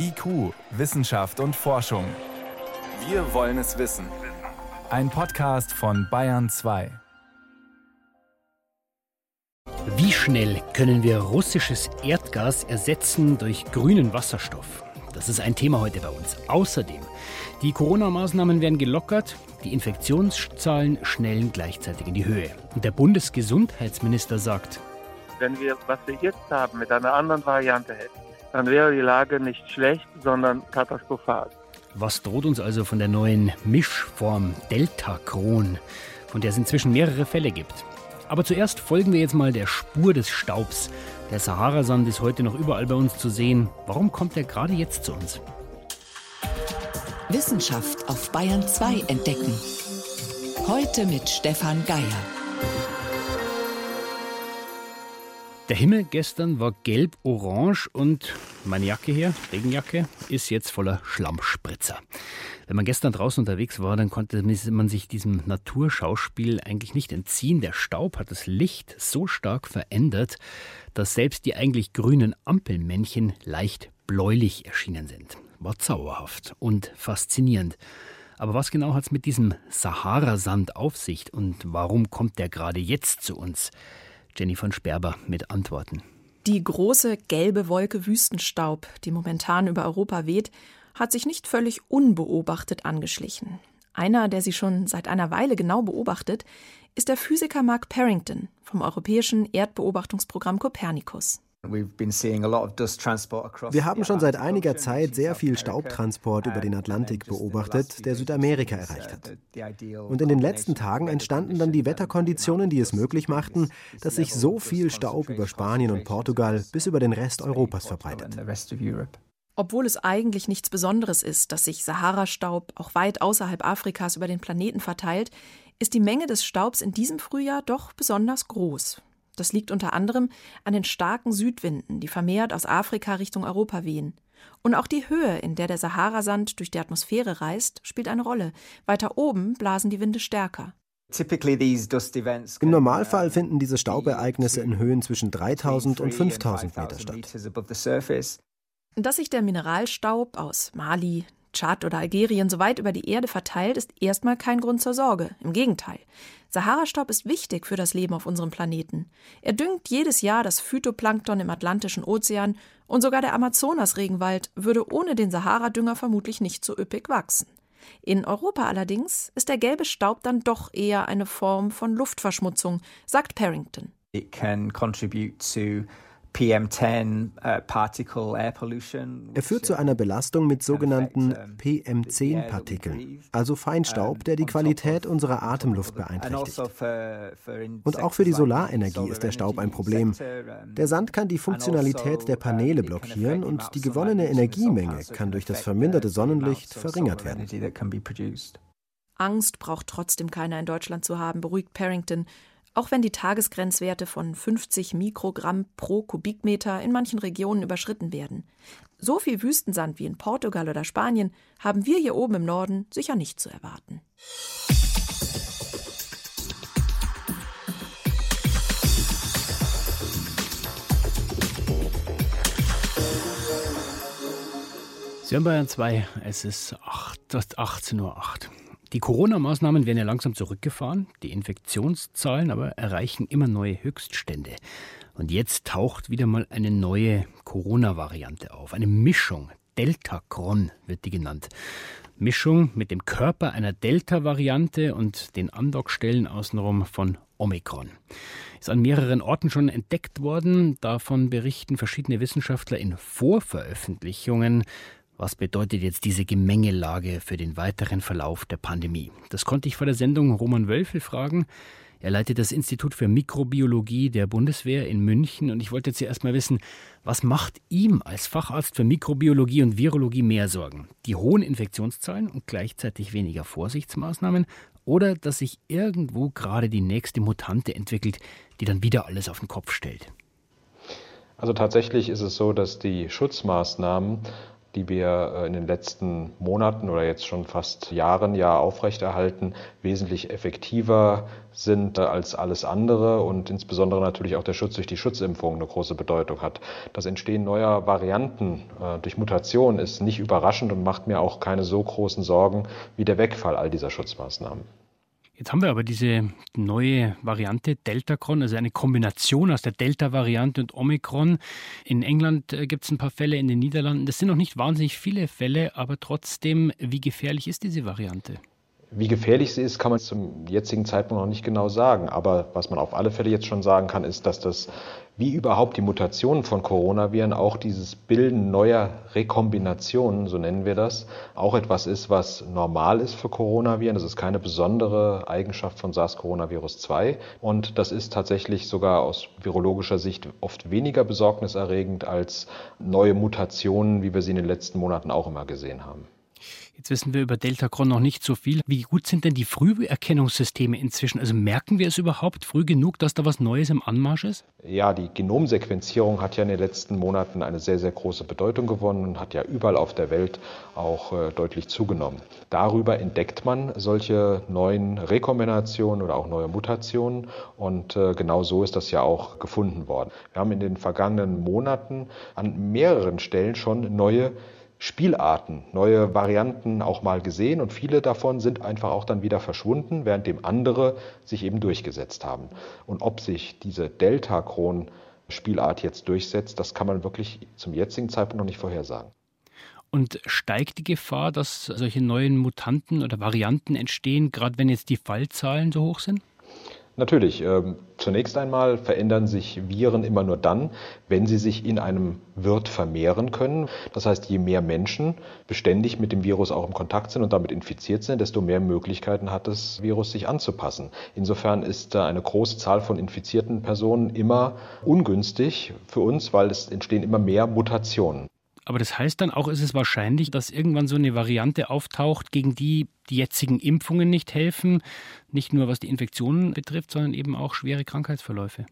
IQ, Wissenschaft und Forschung. Wir wollen es wissen. Ein Podcast von Bayern 2. Wie schnell können wir russisches Erdgas ersetzen durch grünen Wasserstoff? Das ist ein Thema heute bei uns. Außerdem, die Corona-Maßnahmen werden gelockert, die Infektionszahlen schnellen gleichzeitig in die Höhe. Und der Bundesgesundheitsminister sagt, wenn wir, was wir jetzt haben, mit einer anderen Variante hätten, dann wäre die Lage nicht schlecht, sondern katastrophal. Was droht uns also von der neuen Mischform Delta-Kron, von der es inzwischen mehrere Fälle gibt? Aber zuerst folgen wir jetzt mal der Spur des Staubs. Der Saharasand ist heute noch überall bei uns zu sehen. Warum kommt er gerade jetzt zu uns? Wissenschaft auf Bayern 2 entdecken. Heute mit Stefan Geier. Der Himmel gestern war gelb-orange und meine Jacke hier, Regenjacke, ist jetzt voller Schlammspritzer. Wenn man gestern draußen unterwegs war, dann konnte man sich diesem Naturschauspiel eigentlich nicht entziehen. Der Staub hat das Licht so stark verändert, dass selbst die eigentlich grünen Ampelmännchen leicht bläulich erschienen sind. War zauberhaft und faszinierend. Aber was genau hat es mit diesem Saharasand auf sich und warum kommt der gerade jetzt zu uns? Jenny von Sperber mit Antworten. Die große gelbe Wolke Wüstenstaub, die momentan über Europa weht, hat sich nicht völlig unbeobachtet angeschlichen. Einer, der sie schon seit einer Weile genau beobachtet, ist der Physiker Mark Parrington vom europäischen Erdbeobachtungsprogramm Copernicus. Wir haben schon seit einiger Zeit sehr viel Staubtransport über den Atlantik beobachtet, der Südamerika erreicht hat. Und in den letzten Tagen entstanden dann die Wetterkonditionen, die es möglich machten, dass sich so viel Staub über Spanien und Portugal bis über den Rest Europas verbreitet. Obwohl es eigentlich nichts Besonderes ist, dass sich Sahara-Staub auch weit außerhalb Afrikas über den Planeten verteilt, ist die Menge des Staubs in diesem Frühjahr doch besonders groß. Das liegt unter anderem an den starken Südwinden, die vermehrt aus Afrika Richtung Europa wehen. Und auch die Höhe, in der der Saharasand durch die Atmosphäre reist, spielt eine Rolle. Weiter oben blasen die Winde stärker. Im Normalfall finden diese Staubereignisse in Höhen zwischen 3000 und 5000 Meter statt. Dass sich der Mineralstaub aus Mali, Tschad oder Algerien so weit über die Erde verteilt, ist erstmal kein Grund zur Sorge. Im Gegenteil. Saharastaub ist wichtig für das Leben auf unserem Planeten. Er düngt jedes Jahr das Phytoplankton im Atlantischen Ozean und sogar der Amazonas-Regenwald würde ohne den Saharadünger vermutlich nicht so üppig wachsen. In Europa allerdings ist der gelbe Staub dann doch eher eine Form von Luftverschmutzung, sagt Parrington. It can contribute to PM10 uh, particle air pollution. Er führt zu einer Belastung mit sogenannten PM10-Partikeln, also Feinstaub, der die Qualität unserer Atemluft beeinträchtigt. Also Und auch für die Solarenergie ist der Staub ein Problem. Der Sand kann die Funktionalität also, der uh, Paneele blockieren und die gewonnene Energiemenge kann durch das verminderte Sonnenlicht verringert werden. Angst braucht trotzdem keiner in Deutschland zu haben, beruhigt Parrington. Auch wenn die Tagesgrenzwerte von 50 Mikrogramm pro Kubikmeter in manchen Regionen überschritten werden. So viel Wüstensand wie in Portugal oder Spanien haben wir hier oben im Norden sicher nicht zu erwarten. Sie haben Bayern 2, es ist 18.08 Uhr. Die Corona-Maßnahmen werden ja langsam zurückgefahren, die Infektionszahlen aber erreichen immer neue Höchststände. Und jetzt taucht wieder mal eine neue Corona-Variante auf, eine Mischung. Delta-Cron wird die genannt. Mischung mit dem Körper einer Delta-Variante und den Andockstellen außenrum von Omikron. Ist an mehreren Orten schon entdeckt worden. Davon berichten verschiedene Wissenschaftler in Vorveröffentlichungen. Was bedeutet jetzt diese Gemengelage für den weiteren Verlauf der Pandemie? Das konnte ich vor der Sendung Roman Wölfel fragen. Er leitet das Institut für Mikrobiologie der Bundeswehr in München und ich wollte jetzt erst mal wissen, was macht ihm als Facharzt für Mikrobiologie und Virologie mehr Sorgen? Die hohen Infektionszahlen und gleichzeitig weniger Vorsichtsmaßnahmen oder dass sich irgendwo gerade die nächste Mutante entwickelt, die dann wieder alles auf den Kopf stellt? Also tatsächlich ist es so, dass die Schutzmaßnahmen die wir äh, in den letzten Monaten oder jetzt schon fast Jahren ja aufrechterhalten, wesentlich effektiver sind äh, als alles andere und insbesondere natürlich auch der Schutz durch die Schutzimpfung eine große Bedeutung hat. Das Entstehen neuer Varianten äh, durch Mutation ist nicht überraschend und macht mir auch keine so großen Sorgen wie der Wegfall all dieser Schutzmaßnahmen. Jetzt haben wir aber diese neue Variante Deltacron, also eine Kombination aus der Delta-Variante und Omikron. In England äh, gibt es ein paar Fälle, in den Niederlanden. Das sind noch nicht wahnsinnig viele Fälle, aber trotzdem, wie gefährlich ist diese Variante? Wie gefährlich sie ist, kann man zum jetzigen Zeitpunkt noch nicht genau sagen. Aber was man auf alle Fälle jetzt schon sagen kann, ist, dass das, wie überhaupt die Mutationen von Coronaviren, auch dieses Bilden neuer Rekombinationen, so nennen wir das, auch etwas ist, was normal ist für Coronaviren. Das ist keine besondere Eigenschaft von SARS-Coronavirus 2. Und das ist tatsächlich sogar aus virologischer Sicht oft weniger besorgniserregend als neue Mutationen, wie wir sie in den letzten Monaten auch immer gesehen haben. Jetzt wissen wir über Deltacron noch nicht so viel. Wie gut sind denn die Früherkennungssysteme inzwischen? Also merken wir es überhaupt früh genug, dass da was Neues im Anmarsch ist? Ja, die Genomsequenzierung hat ja in den letzten Monaten eine sehr, sehr große Bedeutung gewonnen und hat ja überall auf der Welt auch äh, deutlich zugenommen. Darüber entdeckt man solche neuen Rekombinationen oder auch neue Mutationen und äh, genau so ist das ja auch gefunden worden. Wir haben in den vergangenen Monaten an mehreren Stellen schon neue Spielarten, neue Varianten auch mal gesehen und viele davon sind einfach auch dann wieder verschwunden, während dem andere sich eben durchgesetzt haben. Und ob sich diese Delta-Kron-Spielart jetzt durchsetzt, das kann man wirklich zum jetzigen Zeitpunkt noch nicht vorhersagen. Und steigt die Gefahr, dass solche neuen Mutanten oder Varianten entstehen, gerade wenn jetzt die Fallzahlen so hoch sind? Natürlich. Ähm, zunächst einmal verändern sich Viren immer nur dann, wenn sie sich in einem Wirt vermehren können. Das heißt, je mehr Menschen beständig mit dem Virus auch im Kontakt sind und damit infiziert sind, desto mehr Möglichkeiten hat das Virus, sich anzupassen. Insofern ist eine große Zahl von infizierten Personen immer ungünstig für uns, weil es entstehen immer mehr Mutationen. Aber das heißt dann auch, ist es wahrscheinlich, dass irgendwann so eine Variante auftaucht, gegen die die jetzigen Impfungen nicht helfen, nicht nur was die Infektionen betrifft, sondern eben auch schwere Krankheitsverläufe.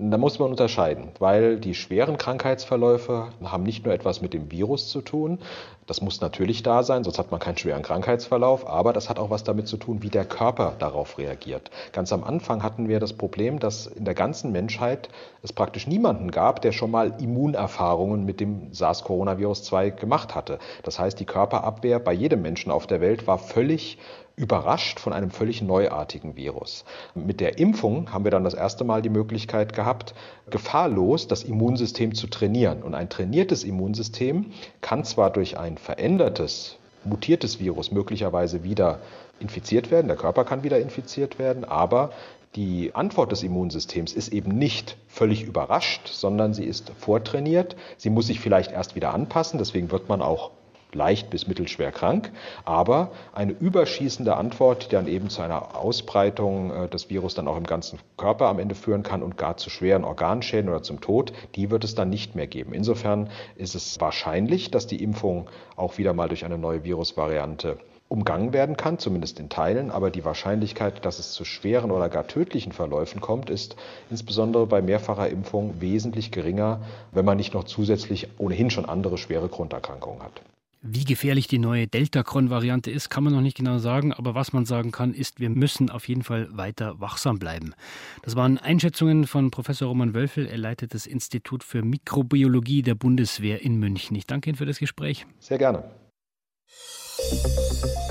Da muss man unterscheiden, weil die schweren Krankheitsverläufe haben nicht nur etwas mit dem Virus zu tun, das muss natürlich da sein, sonst hat man keinen schweren Krankheitsverlauf, aber das hat auch was damit zu tun, wie der Körper darauf reagiert. Ganz am Anfang hatten wir das Problem, dass in der ganzen Menschheit es praktisch niemanden gab, der schon mal Immunerfahrungen mit dem SARS-Coronavirus 2 gemacht hatte. Das heißt, die Körperabwehr bei jedem Menschen auf der Welt war völlig überrascht von einem völlig neuartigen Virus. Mit der Impfung haben wir dann das erste Mal die Möglichkeit gehabt, gefahrlos das Immunsystem zu trainieren. Und ein trainiertes Immunsystem kann zwar durch ein verändertes, mutiertes Virus möglicherweise wieder infiziert werden, der Körper kann wieder infiziert werden, aber die Antwort des Immunsystems ist eben nicht völlig überrascht, sondern sie ist vortrainiert. Sie muss sich vielleicht erst wieder anpassen, deswegen wird man auch leicht bis mittelschwer krank, aber eine überschießende Antwort, die dann eben zu einer Ausbreitung äh, des Virus dann auch im ganzen Körper am Ende führen kann und gar zu schweren Organschäden oder zum Tod, die wird es dann nicht mehr geben. Insofern ist es wahrscheinlich, dass die Impfung auch wieder mal durch eine neue Virusvariante umgangen werden kann, zumindest in Teilen, aber die Wahrscheinlichkeit, dass es zu schweren oder gar tödlichen Verläufen kommt, ist insbesondere bei mehrfacher Impfung wesentlich geringer, wenn man nicht noch zusätzlich ohnehin schon andere schwere Grunderkrankungen hat. Wie gefährlich die neue Delta-Cron-Variante ist, kann man noch nicht genau sagen, aber was man sagen kann, ist, wir müssen auf jeden Fall weiter wachsam bleiben. Das waren Einschätzungen von Professor Roman Wölfel. Er leitet das Institut für Mikrobiologie der Bundeswehr in München. Ich danke Ihnen für das Gespräch. Sehr gerne.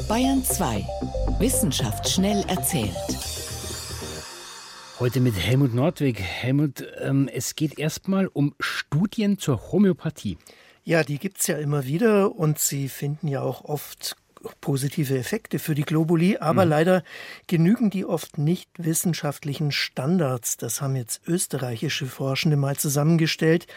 Bayern 2. Wissenschaft schnell erzählt. Heute mit Helmut Nordwig. Helmut, ähm, es geht erstmal um Studien zur Homöopathie. Ja, die gibt es ja immer wieder und sie finden ja auch oft positive Effekte für die Globuli, aber mhm. leider genügen die oft nicht wissenschaftlichen Standards. Das haben jetzt österreichische Forschende mal zusammengestellt.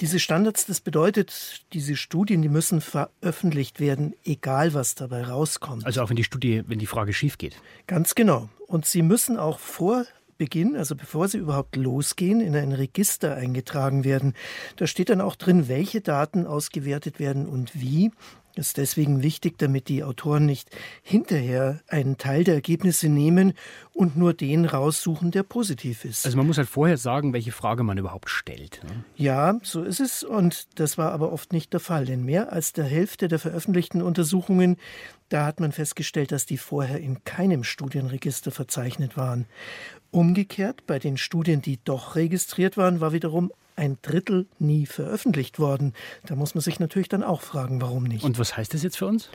Diese Standards, das bedeutet, diese Studien, die müssen veröffentlicht werden, egal was dabei rauskommt. Also auch wenn die Studie, wenn die Frage schief geht. Ganz genau. Und sie müssen auch vor Beginn, also bevor sie überhaupt losgehen, in ein Register eingetragen werden. Da steht dann auch drin, welche Daten ausgewertet werden und wie. Das ist deswegen wichtig, damit die Autoren nicht hinterher einen Teil der Ergebnisse nehmen und nur den raussuchen, der positiv ist. Also man muss halt vorher sagen, welche Frage man überhaupt stellt. Ne? Ja, so ist es. Und das war aber oft nicht der Fall. Denn mehr als der Hälfte der veröffentlichten Untersuchungen, da hat man festgestellt, dass die vorher in keinem Studienregister verzeichnet waren. Umgekehrt, bei den Studien, die doch registriert waren, war wiederum ein Drittel nie veröffentlicht worden. Da muss man sich natürlich dann auch fragen, warum nicht. Und was heißt das jetzt für uns?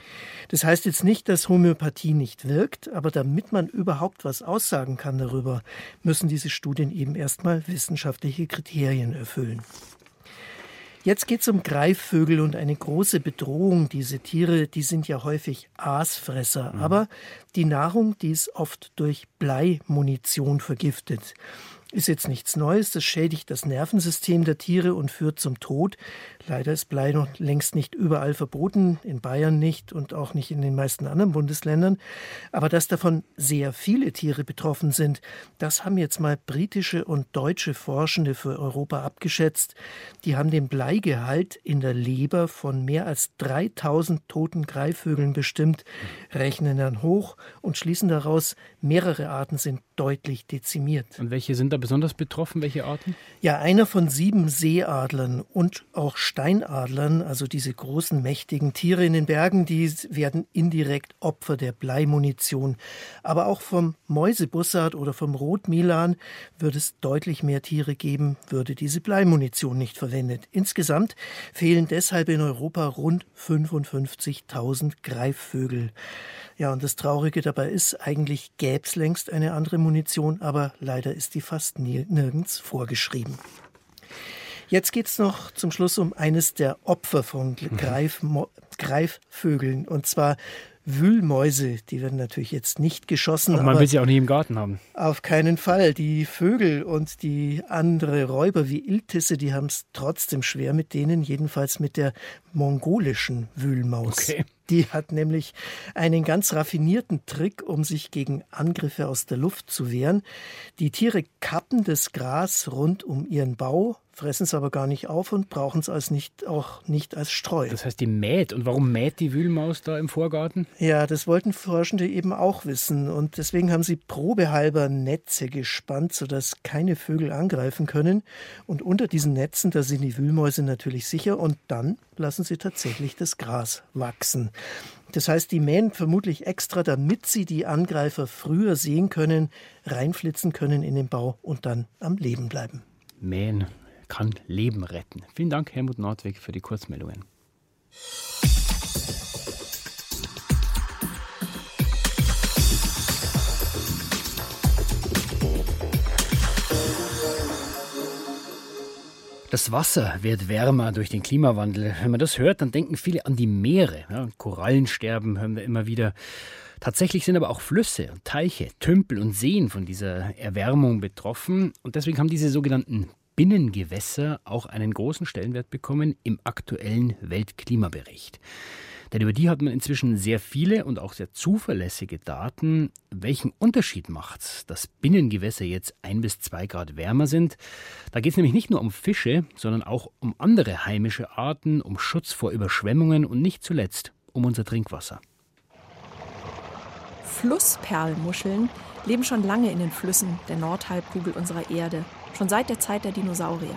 Das heißt jetzt nicht, dass Homöopathie nicht wirkt, aber damit man überhaupt was aussagen kann darüber, müssen diese Studien eben erstmal wissenschaftliche Kriterien erfüllen. Jetzt geht es um Greifvögel und eine große Bedrohung. Diese Tiere, die sind ja häufig Aasfresser, mhm. aber die Nahrung, die ist oft durch Bleimunition vergiftet. Ist jetzt nichts Neues, das schädigt das Nervensystem der Tiere und führt zum Tod. Leider ist Blei noch längst nicht überall verboten, in Bayern nicht und auch nicht in den meisten anderen Bundesländern. Aber dass davon sehr viele Tiere betroffen sind, das haben jetzt mal britische und deutsche Forschende für Europa abgeschätzt. Die haben den Bleigehalt in der Leber von mehr als 3000 toten Greifvögeln bestimmt, rechnen dann hoch und schließen daraus, mehrere Arten sind deutlich dezimiert. Und welche sind da besonders betroffen? Welche Arten? Ja, einer von sieben Seeadlern und auch Steinadlern, also diese großen, mächtigen Tiere in den Bergen, die werden indirekt Opfer der Bleimunition. Aber auch vom Mäusebussard oder vom Rotmilan würde es deutlich mehr Tiere geben, würde diese Bleimunition nicht verwendet. Insgesamt fehlen deshalb in Europa rund 55.000 Greifvögel. Ja, und das Traurige dabei ist, eigentlich gäbe es längst eine andere Munition, aber leider ist die fast nirgends vorgeschrieben. Jetzt geht es noch zum Schluss um eines der Opfer von mhm. Greif, Greifvögeln, und zwar Wühlmäuse, die werden natürlich jetzt nicht geschossen. Aber man will sie auch nicht im Garten haben. Auf keinen Fall. Die Vögel und die andere Räuber wie Iltisse, die haben es trotzdem schwer mit denen, jedenfalls mit der mongolischen Wühlmaus. Okay. Die hat nämlich einen ganz raffinierten Trick, um sich gegen Angriffe aus der Luft zu wehren. Die Tiere kappen das Gras rund um ihren Bau, fressen es aber gar nicht auf und brauchen es als nicht, auch nicht als Streu. Das heißt, die mäht. Und warum mäht die Wühlmaus da im Vorgarten? Ja, das wollten Forschende eben auch wissen. Und deswegen haben sie probehalber Netze gespannt, sodass keine Vögel angreifen können. Und unter diesen Netzen, da sind die Wühlmäuse natürlich sicher. Und dann lassen sie tatsächlich das Gras wachsen. Das heißt, die mähen vermutlich extra, damit sie die Angreifer früher sehen können, reinflitzen können in den Bau und dann am Leben bleiben. Mähen kann Leben retten. Vielen Dank, Helmut Nordweg, für die Kurzmeldungen. Das Wasser wird wärmer durch den Klimawandel. Wenn man das hört, dann denken viele an die Meere. Ja, Korallensterben hören wir immer wieder. Tatsächlich sind aber auch Flüsse und Teiche, Tümpel und Seen von dieser Erwärmung betroffen. Und deswegen haben diese sogenannten Binnengewässer auch einen großen Stellenwert bekommen im aktuellen Weltklimabericht. Denn über die hat man inzwischen sehr viele und auch sehr zuverlässige Daten. Welchen Unterschied macht dass Binnengewässer jetzt ein bis zwei Grad wärmer sind? Da geht es nämlich nicht nur um Fische, sondern auch um andere heimische Arten, um Schutz vor Überschwemmungen und nicht zuletzt um unser Trinkwasser. Flussperlmuscheln leben schon lange in den Flüssen der Nordhalbkugel unserer Erde schon seit der Zeit der Dinosaurier.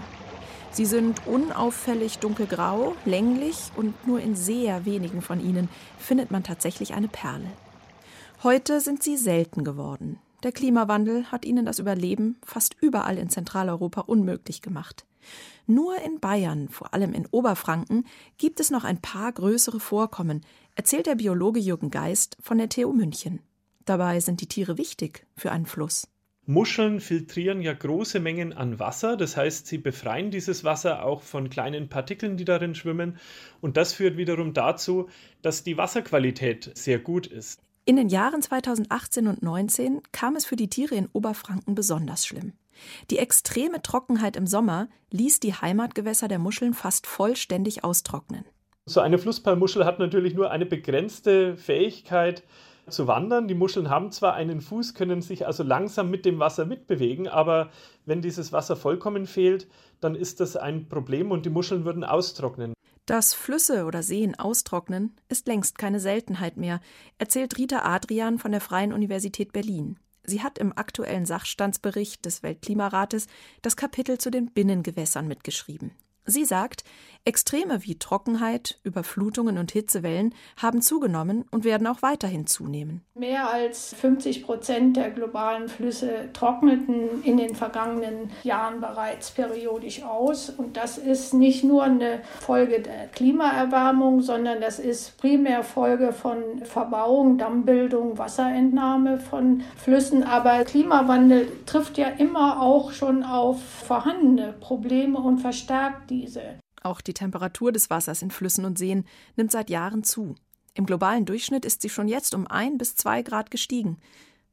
Sie sind unauffällig dunkelgrau, länglich und nur in sehr wenigen von ihnen findet man tatsächlich eine Perle. Heute sind sie selten geworden. Der Klimawandel hat ihnen das Überleben fast überall in Zentraleuropa unmöglich gemacht. Nur in Bayern, vor allem in Oberfranken, gibt es noch ein paar größere Vorkommen, erzählt der Biologe Jürgen Geist von der TU München. Dabei sind die Tiere wichtig für einen Fluss. Muscheln filtrieren ja große Mengen an Wasser, das heißt, sie befreien dieses Wasser auch von kleinen Partikeln, die darin schwimmen. Und das führt wiederum dazu, dass die Wasserqualität sehr gut ist. In den Jahren 2018 und 2019 kam es für die Tiere in Oberfranken besonders schlimm. Die extreme Trockenheit im Sommer ließ die Heimatgewässer der Muscheln fast vollständig austrocknen. So eine Flussperlmuschel hat natürlich nur eine begrenzte Fähigkeit, zu wandern. Die Muscheln haben zwar einen Fuß, können sich also langsam mit dem Wasser mitbewegen, aber wenn dieses Wasser vollkommen fehlt, dann ist das ein Problem und die Muscheln würden austrocknen. Dass Flüsse oder Seen austrocknen, ist längst keine Seltenheit mehr, erzählt Rita Adrian von der Freien Universität Berlin. Sie hat im aktuellen Sachstandsbericht des Weltklimarates das Kapitel zu den Binnengewässern mitgeschrieben. Sie sagt, Extreme wie Trockenheit, Überflutungen und Hitzewellen haben zugenommen und werden auch weiterhin zunehmen. Mehr als 50 Prozent der globalen Flüsse trockneten in den vergangenen Jahren bereits periodisch aus. Und das ist nicht nur eine Folge der Klimaerwärmung, sondern das ist primär Folge von Verbauung, Dammbildung, Wasserentnahme von Flüssen. Aber Klimawandel trifft ja immer auch schon auf vorhandene Probleme und verstärkt diese. Auch die Temperatur des Wassers in Flüssen und Seen nimmt seit Jahren zu. Im globalen Durchschnitt ist sie schon jetzt um ein bis zwei Grad gestiegen.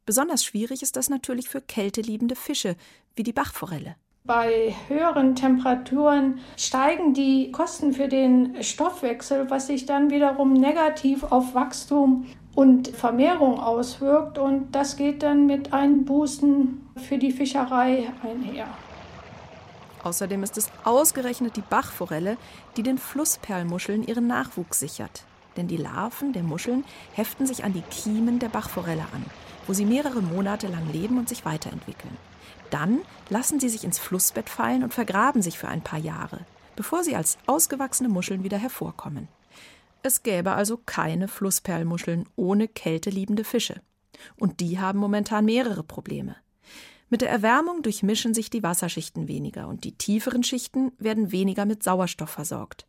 Besonders schwierig ist das natürlich für kälteliebende Fische, wie die Bachforelle. Bei höheren Temperaturen steigen die Kosten für den Stoffwechsel, was sich dann wiederum negativ auf Wachstum und Vermehrung auswirkt. Und das geht dann mit Einbußen für die Fischerei einher. Außerdem ist es ausgerechnet die Bachforelle, die den Flussperlmuscheln ihren Nachwuchs sichert. Denn die Larven der Muscheln heften sich an die Kiemen der Bachforelle an, wo sie mehrere Monate lang leben und sich weiterentwickeln. Dann lassen sie sich ins Flussbett fallen und vergraben sich für ein paar Jahre, bevor sie als ausgewachsene Muscheln wieder hervorkommen. Es gäbe also keine Flussperlmuscheln ohne kälteliebende Fische. Und die haben momentan mehrere Probleme. Mit der Erwärmung durchmischen sich die Wasserschichten weniger und die tieferen Schichten werden weniger mit Sauerstoff versorgt.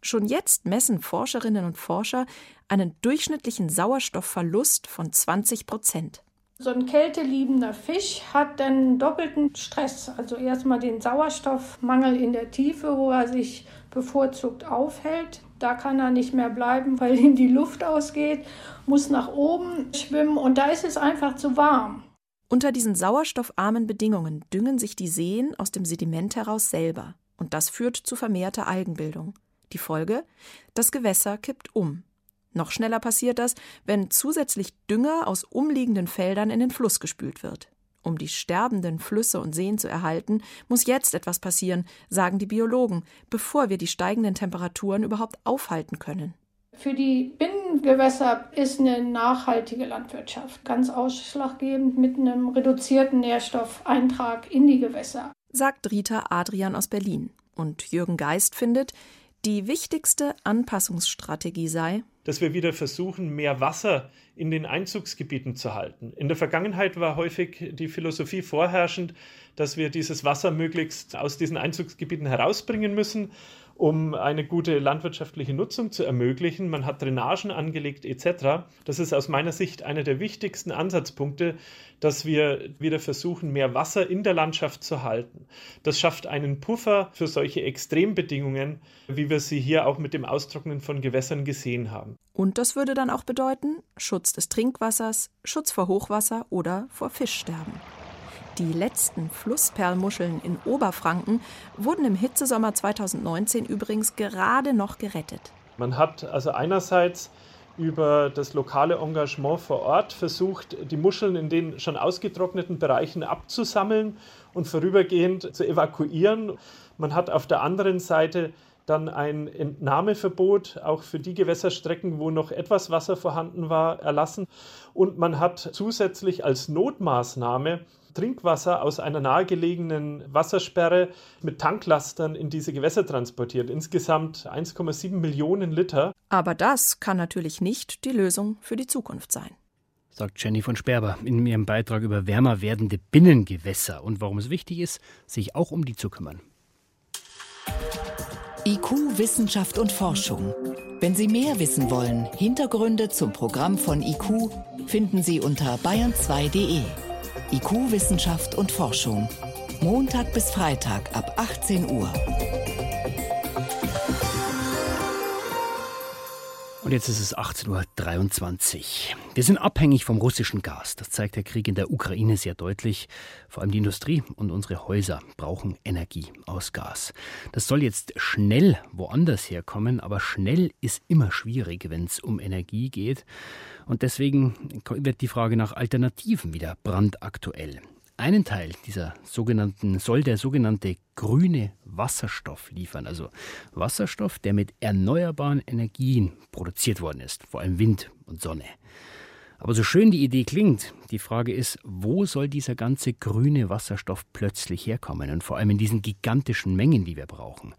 Schon jetzt messen Forscherinnen und Forscher einen durchschnittlichen Sauerstoffverlust von 20 Prozent. So ein kälteliebender Fisch hat dann doppelten Stress. Also erstmal den Sauerstoffmangel in der Tiefe, wo er sich bevorzugt aufhält. Da kann er nicht mehr bleiben, weil ihm die Luft ausgeht, muss nach oben schwimmen und da ist es einfach zu warm. Unter diesen sauerstoffarmen Bedingungen düngen sich die Seen aus dem Sediment heraus selber, und das führt zu vermehrter Algenbildung. Die Folge? Das Gewässer kippt um. Noch schneller passiert das, wenn zusätzlich Dünger aus umliegenden Feldern in den Fluss gespült wird. Um die sterbenden Flüsse und Seen zu erhalten, muss jetzt etwas passieren, sagen die Biologen, bevor wir die steigenden Temperaturen überhaupt aufhalten können. Für die Binnengewässer ist eine nachhaltige Landwirtschaft ganz ausschlaggebend mit einem reduzierten Nährstoffeintrag in die Gewässer. Sagt Rita Adrian aus Berlin. Und Jürgen Geist findet, die wichtigste Anpassungsstrategie sei, dass wir wieder versuchen, mehr Wasser in den Einzugsgebieten zu halten. In der Vergangenheit war häufig die Philosophie vorherrschend, dass wir dieses Wasser möglichst aus diesen Einzugsgebieten herausbringen müssen um eine gute landwirtschaftliche Nutzung zu ermöglichen. Man hat Drainagen angelegt etc. Das ist aus meiner Sicht einer der wichtigsten Ansatzpunkte, dass wir wieder versuchen, mehr Wasser in der Landschaft zu halten. Das schafft einen Puffer für solche Extrembedingungen, wie wir sie hier auch mit dem Austrocknen von Gewässern gesehen haben. Und das würde dann auch bedeuten Schutz des Trinkwassers, Schutz vor Hochwasser oder vor Fischsterben. Die letzten Flussperlmuscheln in Oberfranken wurden im Hitzesommer 2019 übrigens gerade noch gerettet. Man hat also einerseits über das lokale Engagement vor Ort versucht, die Muscheln in den schon ausgetrockneten Bereichen abzusammeln und vorübergehend zu evakuieren. Man hat auf der anderen Seite dann ein Entnahmeverbot auch für die Gewässerstrecken, wo noch etwas Wasser vorhanden war, erlassen. Und man hat zusätzlich als Notmaßnahme Trinkwasser aus einer nahegelegenen Wassersperre mit Tanklastern in diese Gewässer transportiert. Insgesamt 1,7 Millionen Liter. Aber das kann natürlich nicht die Lösung für die Zukunft sein. Sagt Jenny von Sperber in ihrem Beitrag über wärmer werdende Binnengewässer und warum es wichtig ist, sich auch um die zu kümmern. IQ, Wissenschaft und Forschung. Wenn Sie mehr wissen wollen, Hintergründe zum Programm von IQ finden Sie unter bayern2.de. IQ, Wissenschaft und Forschung. Montag bis Freitag ab 18 Uhr. Und jetzt ist es 18.23 Uhr. Wir sind abhängig vom russischen Gas. Das zeigt der Krieg in der Ukraine sehr deutlich. Vor allem die Industrie und unsere Häuser brauchen Energie aus Gas. Das soll jetzt schnell woanders herkommen, aber schnell ist immer schwierig, wenn es um Energie geht. Und deswegen wird die Frage nach Alternativen wieder brandaktuell. einen Teil dieser sogenannten, soll der sogenannte grüne Wasserstoff liefern. Also Wasserstoff, der mit erneuerbaren Energien produziert worden ist, vor allem Wind und Sonne. Aber so schön die Idee klingt, die Frage ist, wo soll dieser ganze grüne Wasserstoff plötzlich herkommen und vor allem in diesen gigantischen Mengen, die wir brauchen.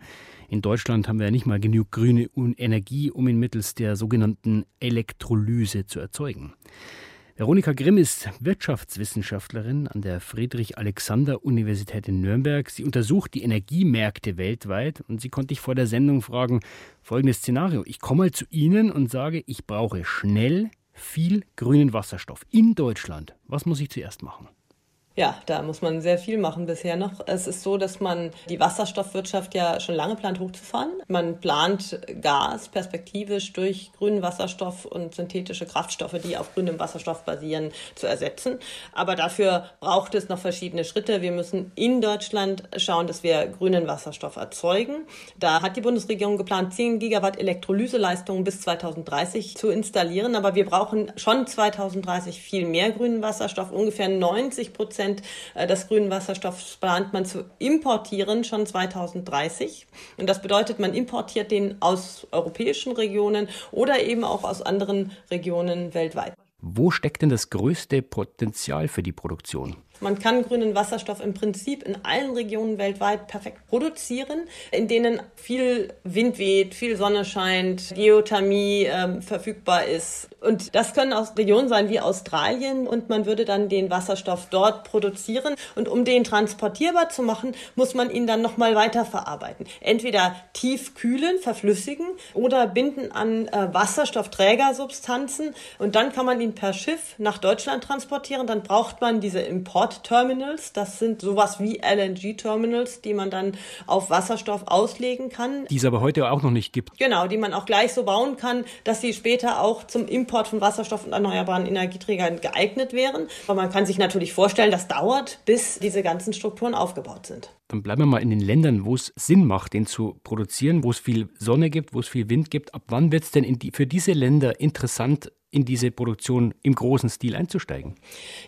In Deutschland haben wir ja nicht mal genug grüne Energie, um ihn mittels der sogenannten Elektrolyse zu erzeugen. Veronika Grimm ist Wirtschaftswissenschaftlerin an der Friedrich-Alexander-Universität in Nürnberg. Sie untersucht die Energiemärkte weltweit und sie konnte ich vor der Sendung fragen, folgendes Szenario. Ich komme mal zu Ihnen und sage, ich brauche schnell viel grünen Wasserstoff in Deutschland. Was muss ich zuerst machen? Ja, da muss man sehr viel machen bisher noch. Es ist so, dass man die Wasserstoffwirtschaft ja schon lange plant hochzufahren. Man plant Gas perspektivisch durch grünen Wasserstoff und synthetische Kraftstoffe, die auf grünem Wasserstoff basieren, zu ersetzen. Aber dafür braucht es noch verschiedene Schritte. Wir müssen in Deutschland schauen, dass wir grünen Wasserstoff erzeugen. Da hat die Bundesregierung geplant, 10 Gigawatt Elektrolyseleistungen bis 2030 zu installieren. Aber wir brauchen schon 2030 viel mehr grünen Wasserstoff, ungefähr 90 Prozent Prozent äh, des grünen Wasserstoffs plant man zu importieren schon 2030. Und das bedeutet, man importiert den aus europäischen Regionen oder eben auch aus anderen Regionen weltweit. Wo steckt denn das größte Potenzial für die Produktion? Man kann grünen Wasserstoff im Prinzip in allen Regionen weltweit perfekt produzieren, in denen viel Wind weht, viel Sonne scheint, Geothermie ähm, verfügbar ist. Und das können auch Regionen sein wie Australien und man würde dann den Wasserstoff dort produzieren. Und um den transportierbar zu machen, muss man ihn dann nochmal weiterverarbeiten. Entweder tief kühlen, verflüssigen oder binden an äh, Wasserstoffträgersubstanzen und dann kann man ihn per Schiff nach Deutschland transportieren. Dann braucht man diese Import Port-Terminals. Das sind sowas wie LNG-Terminals, die man dann auf Wasserstoff auslegen kann. Die es aber heute auch noch nicht gibt. Genau, die man auch gleich so bauen kann, dass sie später auch zum Import von Wasserstoff und erneuerbaren Energieträgern geeignet wären. Aber man kann sich natürlich vorstellen, das dauert, bis diese ganzen Strukturen aufgebaut sind. Dann bleiben wir mal in den Ländern, wo es Sinn macht, den zu produzieren, wo es viel Sonne gibt, wo es viel Wind gibt. Ab wann wird es denn die, für diese Länder interessant, in diese Produktion im großen Stil einzusteigen?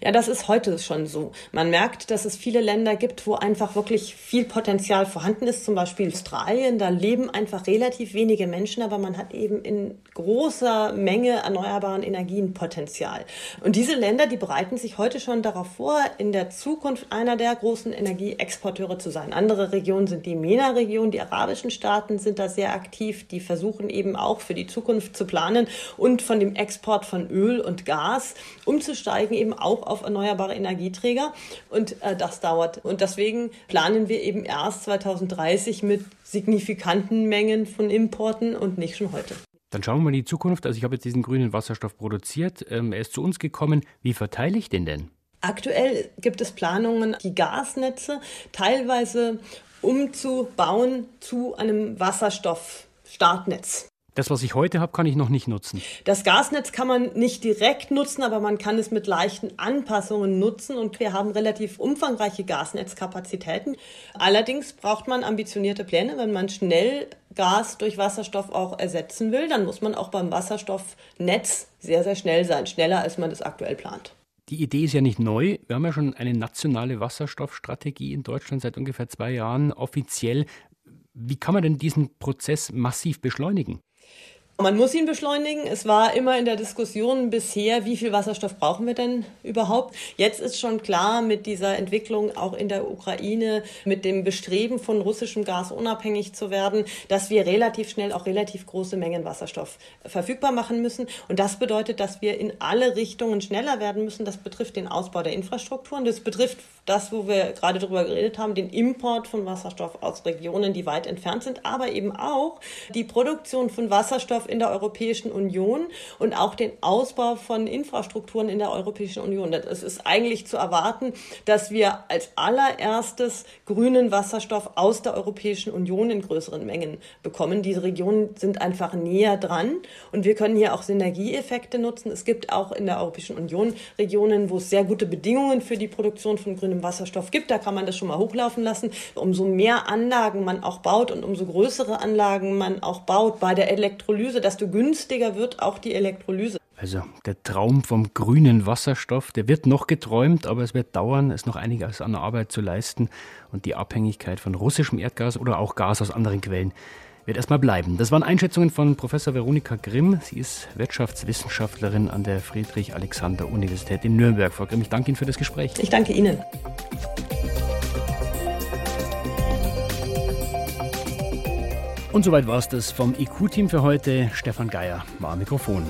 Ja, das ist heute schon so. Man merkt, dass es viele Länder gibt, wo einfach wirklich viel Potenzial vorhanden ist. Zum Beispiel Australien, da leben einfach relativ wenige Menschen, aber man hat eben in großer Menge erneuerbaren Energien Potenzial. Und diese Länder, die bereiten sich heute schon darauf vor, in der Zukunft einer der großen Energieexporteure zu sein. Andere Regionen sind die MENA-Region, die arabischen Staaten sind da sehr aktiv, die versuchen eben auch für die Zukunft zu planen und von dem Export Export von Öl und Gas umzusteigen, eben auch auf erneuerbare Energieträger. Und äh, das dauert. Und deswegen planen wir eben erst 2030 mit signifikanten Mengen von Importen und nicht schon heute. Dann schauen wir mal in die Zukunft. Also ich habe jetzt diesen grünen Wasserstoff produziert. Ähm, er ist zu uns gekommen. Wie verteile ich den denn? Aktuell gibt es Planungen, die Gasnetze teilweise umzubauen zu einem Wasserstoffstartnetz. Das, was ich heute habe, kann ich noch nicht nutzen. Das Gasnetz kann man nicht direkt nutzen, aber man kann es mit leichten Anpassungen nutzen und wir haben relativ umfangreiche Gasnetzkapazitäten. Allerdings braucht man ambitionierte Pläne, wenn man schnell Gas durch Wasserstoff auch ersetzen will, dann muss man auch beim Wasserstoffnetz sehr, sehr schnell sein, schneller als man das aktuell plant. Die Idee ist ja nicht neu. Wir haben ja schon eine nationale Wasserstoffstrategie in Deutschland seit ungefähr zwei Jahren offiziell. Wie kann man denn diesen Prozess massiv beschleunigen? Man muss ihn beschleunigen. Es war immer in der Diskussion bisher, wie viel Wasserstoff brauchen wir denn überhaupt? Jetzt ist schon klar mit dieser Entwicklung auch in der Ukraine, mit dem Bestreben von russischem Gas unabhängig zu werden, dass wir relativ schnell auch relativ große Mengen Wasserstoff verfügbar machen müssen. Und das bedeutet, dass wir in alle Richtungen schneller werden müssen. Das betrifft den Ausbau der Infrastrukturen. Das betrifft das, wo wir gerade darüber geredet haben, den Import von Wasserstoff aus Regionen, die weit entfernt sind, aber eben auch die Produktion von Wasserstoff in der Europäischen Union und auch den Ausbau von Infrastrukturen in der Europäischen Union. Es ist eigentlich zu erwarten, dass wir als allererstes grünen Wasserstoff aus der Europäischen Union in größeren Mengen bekommen. Diese Regionen sind einfach näher dran und wir können hier auch Synergieeffekte nutzen. Es gibt auch in der Europäischen Union Regionen, wo es sehr gute Bedingungen für die Produktion von grünem Wasserstoff gibt. Da kann man das schon mal hochlaufen lassen. Umso mehr Anlagen man auch baut und umso größere Anlagen man auch baut bei der Elektrolyse Elektrolyse, desto günstiger wird auch die Elektrolyse. Also der Traum vom grünen Wasserstoff, der wird noch geträumt, aber es wird dauern, es noch einiges an Arbeit zu leisten und die Abhängigkeit von russischem Erdgas oder auch Gas aus anderen Quellen wird erstmal bleiben. Das waren Einschätzungen von Professor Veronika Grimm. Sie ist Wirtschaftswissenschaftlerin an der Friedrich-Alexander-Universität in Nürnberg. Frau Grimm, ich danke Ihnen für das Gespräch. Ich danke Ihnen. Und soweit war es das vom IQ-Team für heute. Stefan Geier war am Mikrofon.